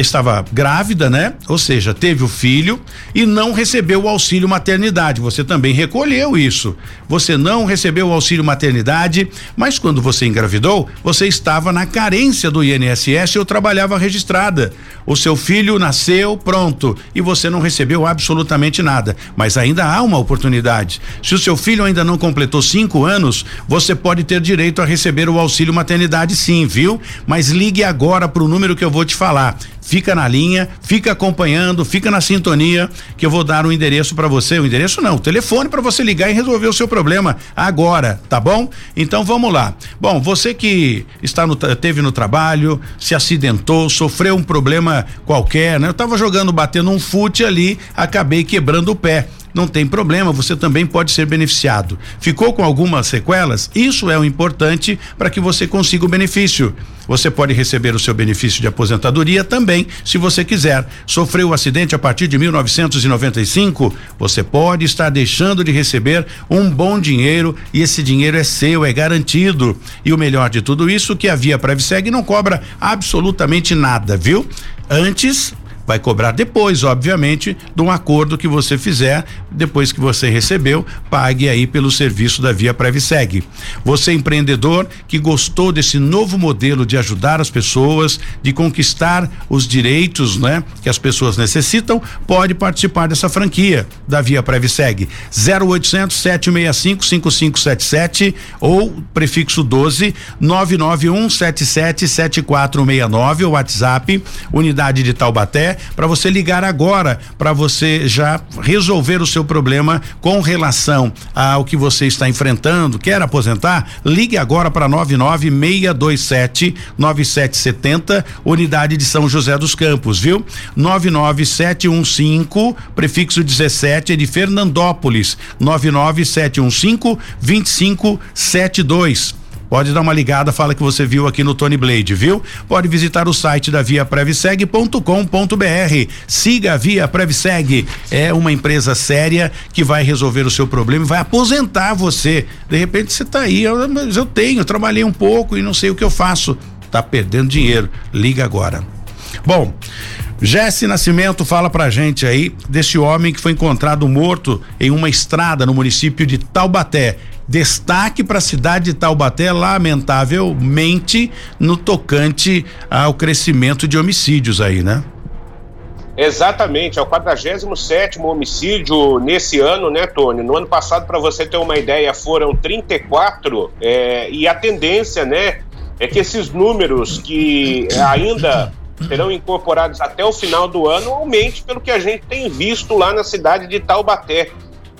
estava grávida, né? Ou seja, teve o filho e não recebeu o auxílio maternidade. Você também recolheu isso. Você não recebeu o auxílio maternidade, mas quando você engravidou, você estava na carência do INSS ou trabalhava registrada. O seu filho nasceu, pronto, e você não recebeu absolutamente nada. Mas ainda há uma oportunidade. Se o seu filho ainda não completou cinco anos, você pode ter direito a receber o auxílio maternidade, sim, viu? Mas ligue agora para o número que eu vou te falar fica na linha, fica acompanhando, fica na sintonia, que eu vou dar um endereço para você. O endereço não, o telefone para você ligar e resolver o seu problema agora, tá bom? Então vamos lá. Bom, você que está no teve no trabalho, se acidentou, sofreu um problema qualquer, né? Eu tava jogando, batendo um fute ali, acabei quebrando o pé não tem problema, você também pode ser beneficiado. Ficou com algumas sequelas? Isso é o importante para que você consiga o benefício. Você pode receber o seu benefício de aposentadoria também, se você quiser. Sofreu um acidente a partir de 1995? Você pode estar deixando de receber um bom dinheiro e esse dinheiro é seu, é garantido. E o melhor de tudo isso que a Via Previseg não cobra absolutamente nada, viu? Antes vai cobrar depois, obviamente, de um acordo que você fizer, depois que você recebeu, pague aí pelo serviço da Via Previseg. Você empreendedor que gostou desse novo modelo de ajudar as pessoas, de conquistar os direitos, né, que as pessoas necessitam, pode participar dessa franquia da Via Previseg. 0800 765 5577 ou prefixo 12 991 77 7469 o WhatsApp, unidade de Taubaté para você ligar agora, para você já resolver o seu problema com relação ao que você está enfrentando. Quer aposentar? Ligue agora para 99627 9770, unidade de São José dos Campos, viu? 99715, prefixo 17 é de Fernandópolis. 99715 2572. Pode dar uma ligada, fala que você viu aqui no Tony Blade, viu? Pode visitar o site da Via Previseg.com.br. Siga a Via Previseg. É uma empresa séria que vai resolver o seu problema e vai aposentar você. De repente você está aí, eu, mas eu tenho, eu trabalhei um pouco e não sei o que eu faço. Tá perdendo dinheiro. Liga agora. Bom, Jesse Nascimento fala pra gente aí desse homem que foi encontrado morto em uma estrada no município de Taubaté. Destaque para a cidade de Taubaté, lamentavelmente, no tocante ao crescimento de homicídios aí, né? Exatamente, é o 47 homicídio nesse ano, né, Tony? No ano passado, para você ter uma ideia, foram 34, é, e a tendência, né, é que esses números que ainda serão incorporados até o final do ano aumente pelo que a gente tem visto lá na cidade de Taubaté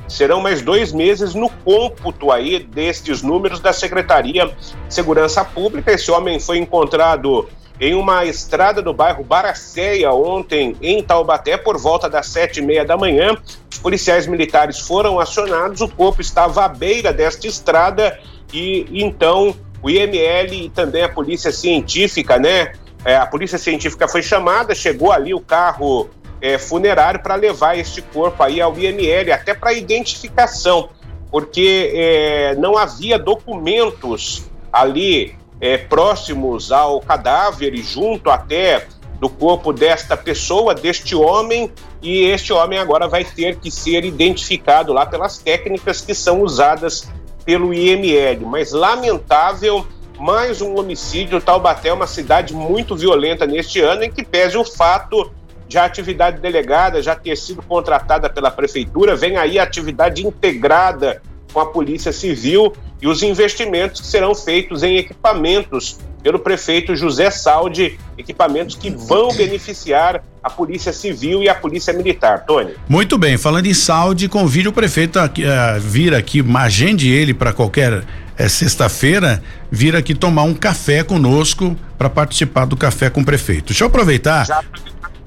serão mais dois meses no cômputo aí destes números da Secretaria de Segurança Pública. Esse homem foi encontrado em uma estrada do bairro Baracéia ontem em Taubaté por volta das sete e meia da manhã. Os policiais militares foram acionados, o corpo estava à beira desta estrada e então o IML e também a polícia científica, né? É, a polícia científica foi chamada, chegou ali o carro é, funerário para levar este corpo aí ao IML, até para identificação, porque é, não havia documentos ali é, próximos ao cadáver e junto até do corpo desta pessoa, deste homem, e este homem agora vai ter que ser identificado lá pelas técnicas que são usadas pelo IML. Mas lamentável, mais um homicídio. Taubaté é uma cidade muito violenta neste ano, em que pese o fato a atividade delegada já ter sido contratada pela prefeitura, vem aí a atividade integrada com a Polícia Civil e os investimentos que serão feitos em equipamentos pelo prefeito José Saldi, equipamentos que vão beneficiar a Polícia Civil e a Polícia Militar. Tony. Muito bem, falando em Saldi, convide o prefeito a, a vir aqui, agende ele para qualquer é, sexta-feira, vir aqui tomar um café conosco para participar do café com o prefeito. Deixa eu aproveitar. Já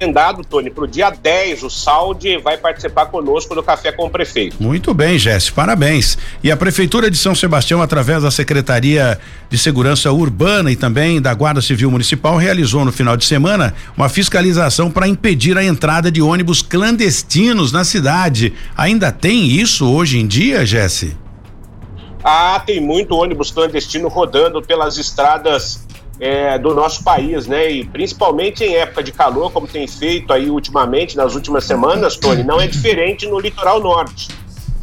agendado, Tony, para o dia 10, o Saldi vai participar conosco do Café com o Prefeito. Muito bem, Jéssica, parabéns. E a Prefeitura de São Sebastião, através da Secretaria de Segurança Urbana e também da Guarda Civil Municipal, realizou no final de semana uma fiscalização para impedir a entrada de ônibus clandestinos na cidade. Ainda tem isso hoje em dia, Jesse? Ah, tem muito ônibus clandestino rodando pelas estradas é, do nosso país, né? E principalmente em época de calor, como tem feito aí ultimamente, nas últimas semanas, Tony, não é diferente no litoral norte.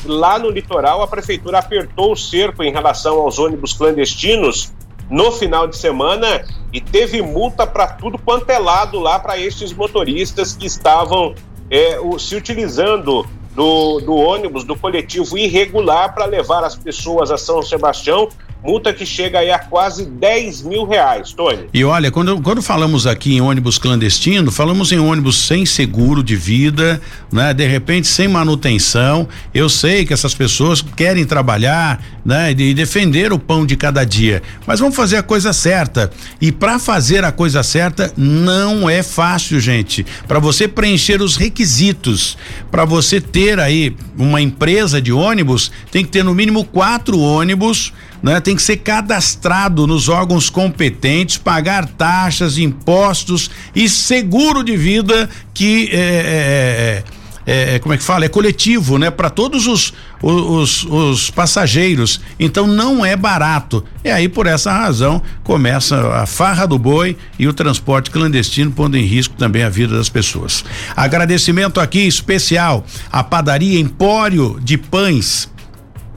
Lá no litoral, a prefeitura apertou o cerco em relação aos ônibus clandestinos no final de semana e teve multa para tudo quanto é lado lá para estes motoristas que estavam é, o, se utilizando do, do ônibus, do coletivo irregular para levar as pessoas a São Sebastião multa que chega aí a quase 10 mil reais, Tony. E olha, quando, quando falamos aqui em ônibus clandestino, falamos em ônibus sem seguro de vida, né? De repente sem manutenção. Eu sei que essas pessoas querem trabalhar, né? E defender o pão de cada dia, mas vamos fazer a coisa certa. E para fazer a coisa certa não é fácil, gente. Para você preencher os requisitos, para você ter aí uma empresa de ônibus, tem que ter no mínimo quatro ônibus né? Tem que ser cadastrado nos órgãos competentes, pagar taxas, impostos e seguro de vida que é, é, é, é como é que fala? É coletivo, né? Para todos os, os, os, passageiros. Então não é barato. E aí, por essa razão, começa a farra do boi e o transporte clandestino, pondo em risco também a vida das pessoas. Agradecimento aqui especial à padaria Empório de Pães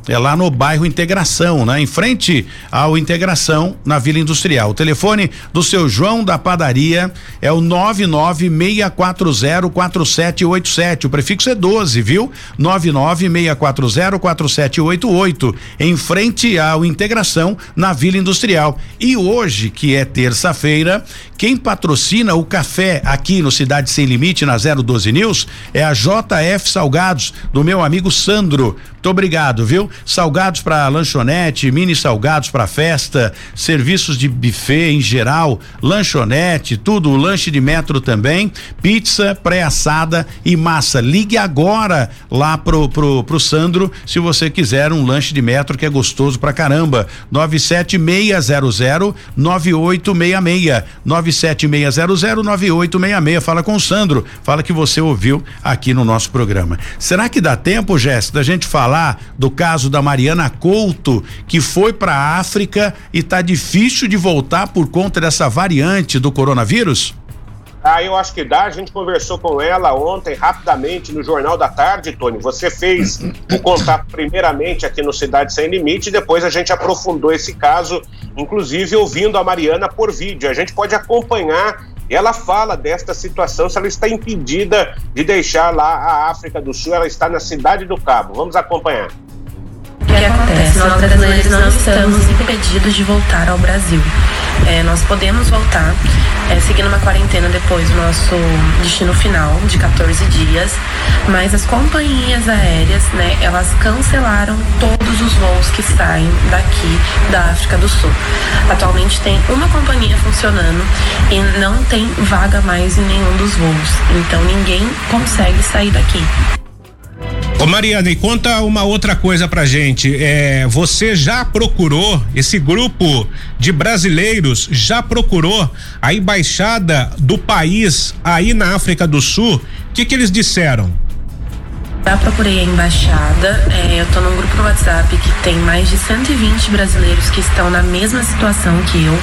é lá no bairro Integração, né? Em frente ao Integração, na Vila Industrial. O telefone do seu João da Padaria é o 996404787. O prefixo é 12, viu? 996404788. Em frente ao Integração, na Vila Industrial. E hoje, que é terça-feira, quem patrocina o café aqui no Cidade Sem Limite, na 012 News, é a JF Salgados, do meu amigo Sandro. Muito obrigado, viu? Salgados para lanchonete, mini salgados para festa, serviços de buffet em geral, lanchonete, tudo, lanche de metro também, pizza pré-assada e massa. Ligue agora lá pro, pro, pro Sandro se você quiser um lanche de metro que é gostoso pra caramba. 97600 9866 97600 9866. Fala com o Sandro, fala que você ouviu aqui no nosso programa. Será que dá tempo, Jéssica, da gente falar falar do caso da Mariana Couto, que foi para a África e está difícil de voltar por conta dessa variante do coronavírus? Ah, eu acho que dá. A gente conversou com ela ontem, rapidamente, no Jornal da Tarde, Tony. Você fez o contato primeiramente aqui no Cidade Sem Limite, depois a gente aprofundou esse caso, inclusive ouvindo a Mariana por vídeo. A gente pode acompanhar ela fala desta situação, se ela está impedida de deixar lá a África do Sul, ela está na cidade do Cabo. Vamos acompanhar. Que acontece? Nós brasileiros não estamos impedidos de voltar ao Brasil. É, nós podemos voltar, é, seguindo uma quarentena depois do nosso destino final, de 14 dias, mas as companhias aéreas, né, elas cancelaram todos os voos que saem daqui da África do Sul. Atualmente tem uma companhia funcionando e não tem vaga mais em nenhum dos voos, então ninguém consegue sair daqui. Ô Mariana, e conta uma outra coisa pra gente. É, você já procurou, esse grupo de brasileiros já procurou a embaixada do país aí na África do Sul? O que, que eles disseram? Já procurei a embaixada, é, eu tô num grupo no WhatsApp que tem mais de 120 brasileiros que estão na mesma situação que eu.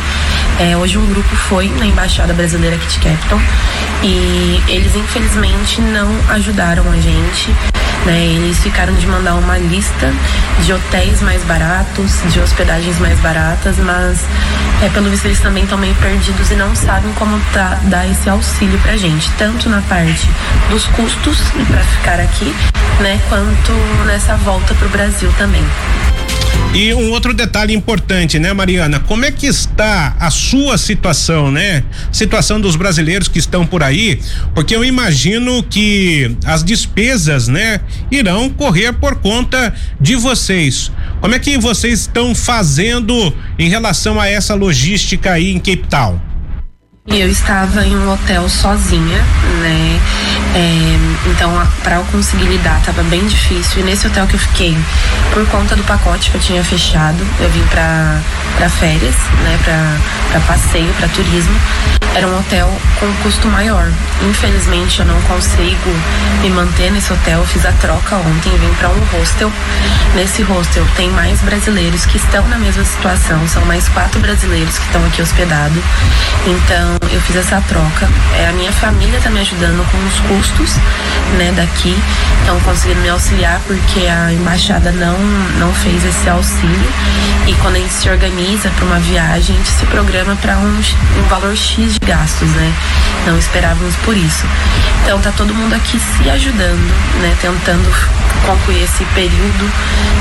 É, hoje um grupo foi na embaixada brasileira aqui de Capital e eles infelizmente não ajudaram a gente. Né? Eles ficaram de mandar uma lista de hotéis mais baratos, de hospedagens mais baratas, mas é, pelo visto eles também estão meio perdidos e não sabem como tá, dar esse auxílio pra gente, tanto na parte dos custos para ficar aqui, né, quanto nessa volta pro Brasil também. E um outro detalhe importante, né, Mariana? Como é que está a sua situação, né? Situação dos brasileiros que estão por aí, porque eu imagino que as despesas, né, irão correr por conta de vocês. Como é que vocês estão fazendo em relação a essa logística aí em Cape Town? Eu estava em um hotel sozinha, né? É, então, para eu conseguir lidar, estava bem difícil. E nesse hotel que eu fiquei, por conta do pacote que eu tinha fechado, eu vim para férias, né? Para passeio, para turismo. Era um hotel com custo maior. Infelizmente, eu não consigo me manter nesse hotel. Eu fiz a troca ontem, vim para um hostel. Nesse hostel tem mais brasileiros que estão na mesma situação. São mais quatro brasileiros que estão aqui hospedados. Então, eu fiz essa troca. É, a minha família está me ajudando com os custos, né, daqui. Estão conseguindo me auxiliar porque a embaixada não, não fez esse auxílio. E quando a gente se organiza para uma viagem, a gente se programa para um, um valor X de gastos, né? Não esperávamos por isso. Então tá todo mundo aqui se ajudando, né, tentando concluir esse período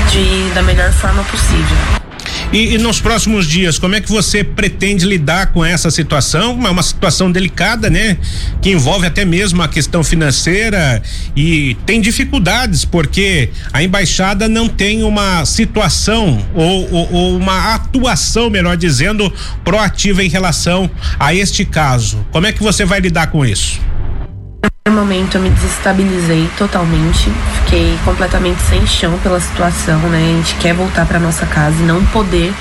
de da melhor forma possível. E, e, nos próximos dias, como é que você pretende lidar com essa situação? É uma situação delicada, né? Que envolve até mesmo a questão financeira e tem dificuldades, porque a embaixada não tem uma situação ou, ou, ou uma atuação, melhor dizendo, proativa em relação a este caso. Como é que você vai lidar com isso? Momento eu me desestabilizei totalmente, fiquei completamente sem chão pela situação, né? A gente quer voltar para nossa casa e não poder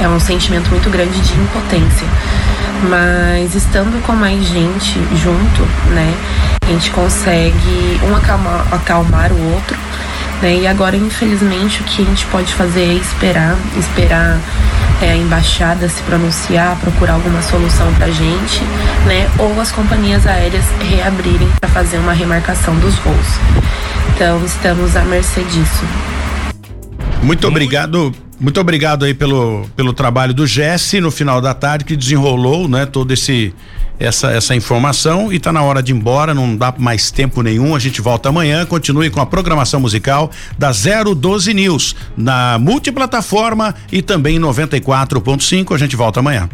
é um sentimento muito grande de impotência. Mas estando com mais gente junto, né? A gente consegue um acalmar, acalmar o outro né? E agora, infelizmente, o que a gente pode fazer é esperar, esperar é, a embaixada se pronunciar, procurar alguma solução pra gente, né? Ou as companhias aéreas reabrirem para fazer uma remarcação dos voos. Então, estamos à mercê disso. Muito obrigado muito obrigado aí pelo, pelo trabalho do Jesse no final da tarde que desenrolou, né, todo esse essa essa informação e tá na hora de ir embora, não dá mais tempo nenhum. A gente volta amanhã, continue com a programação musical da 012 News na multiplataforma e também 94.5. A gente volta amanhã.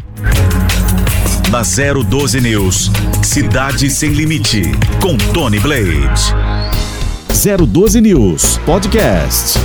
Na 012 News, Cidade Sem Limite, com Tony Blade. 012 News Podcast.